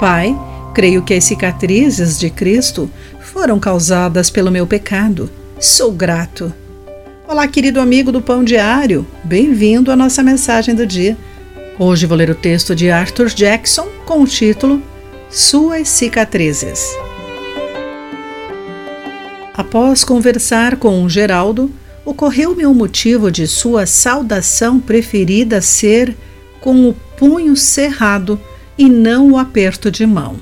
Pai, creio que as cicatrizes de Cristo foram causadas pelo meu pecado. Sou grato. Olá, querido amigo do Pão Diário. Bem-vindo à nossa mensagem do dia. Hoje vou ler o texto de Arthur Jackson com o título Suas cicatrizes. Após conversar com Geraldo, ocorreu-me o motivo de sua saudação preferida ser com o punho cerrado e não o aperto de mão.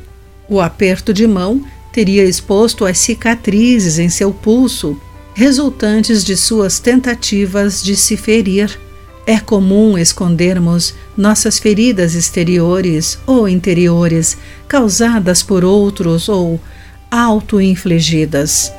O aperto de mão teria exposto as cicatrizes em seu pulso, resultantes de suas tentativas de se ferir. É comum escondermos nossas feridas exteriores ou interiores, causadas por outros ou auto-infligidas.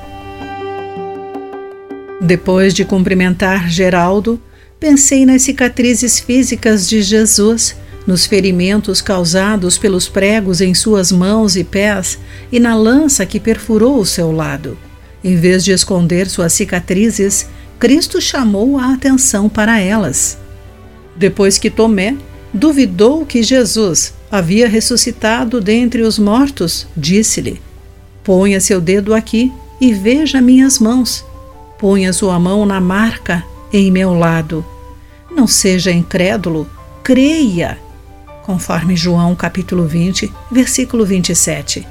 Depois de cumprimentar Geraldo, pensei nas cicatrizes físicas de Jesus, nos ferimentos causados pelos pregos em suas mãos e pés e na lança que perfurou o seu lado. Em vez de esconder suas cicatrizes, Cristo chamou a atenção para elas. Depois que Tomé duvidou que Jesus havia ressuscitado dentre os mortos, disse-lhe: Ponha seu dedo aqui e veja minhas mãos Ponha sua mão na marca em meu lado. Não seja incrédulo, creia. Conforme João capítulo 20, versículo 27.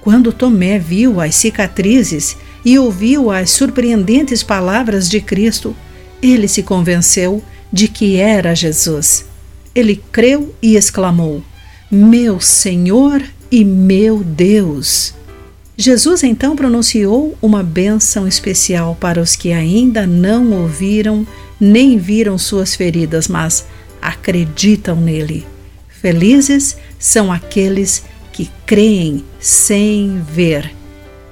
Quando Tomé viu as cicatrizes e ouviu as surpreendentes palavras de Cristo, ele se convenceu de que era Jesus. Ele creu e exclamou: Meu Senhor e meu Deus! Jesus então pronunciou uma bênção especial para os que ainda não ouviram nem viram suas feridas, mas acreditam nele. Felizes são aqueles que creem sem ver.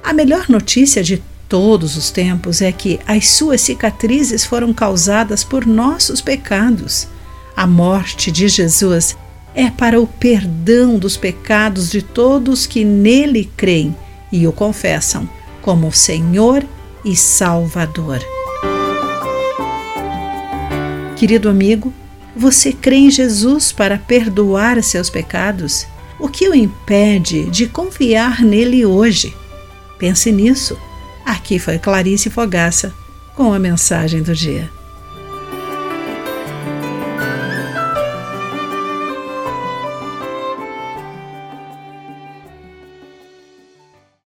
A melhor notícia de todos os tempos é que as suas cicatrizes foram causadas por nossos pecados. A morte de Jesus é para o perdão dos pecados de todos que nele creem e o confessam como Senhor e Salvador. Querido amigo, você crê em Jesus para perdoar seus pecados? O que o impede de confiar nele hoje? Pense nisso. Aqui foi Clarice Fogaça com a mensagem do dia.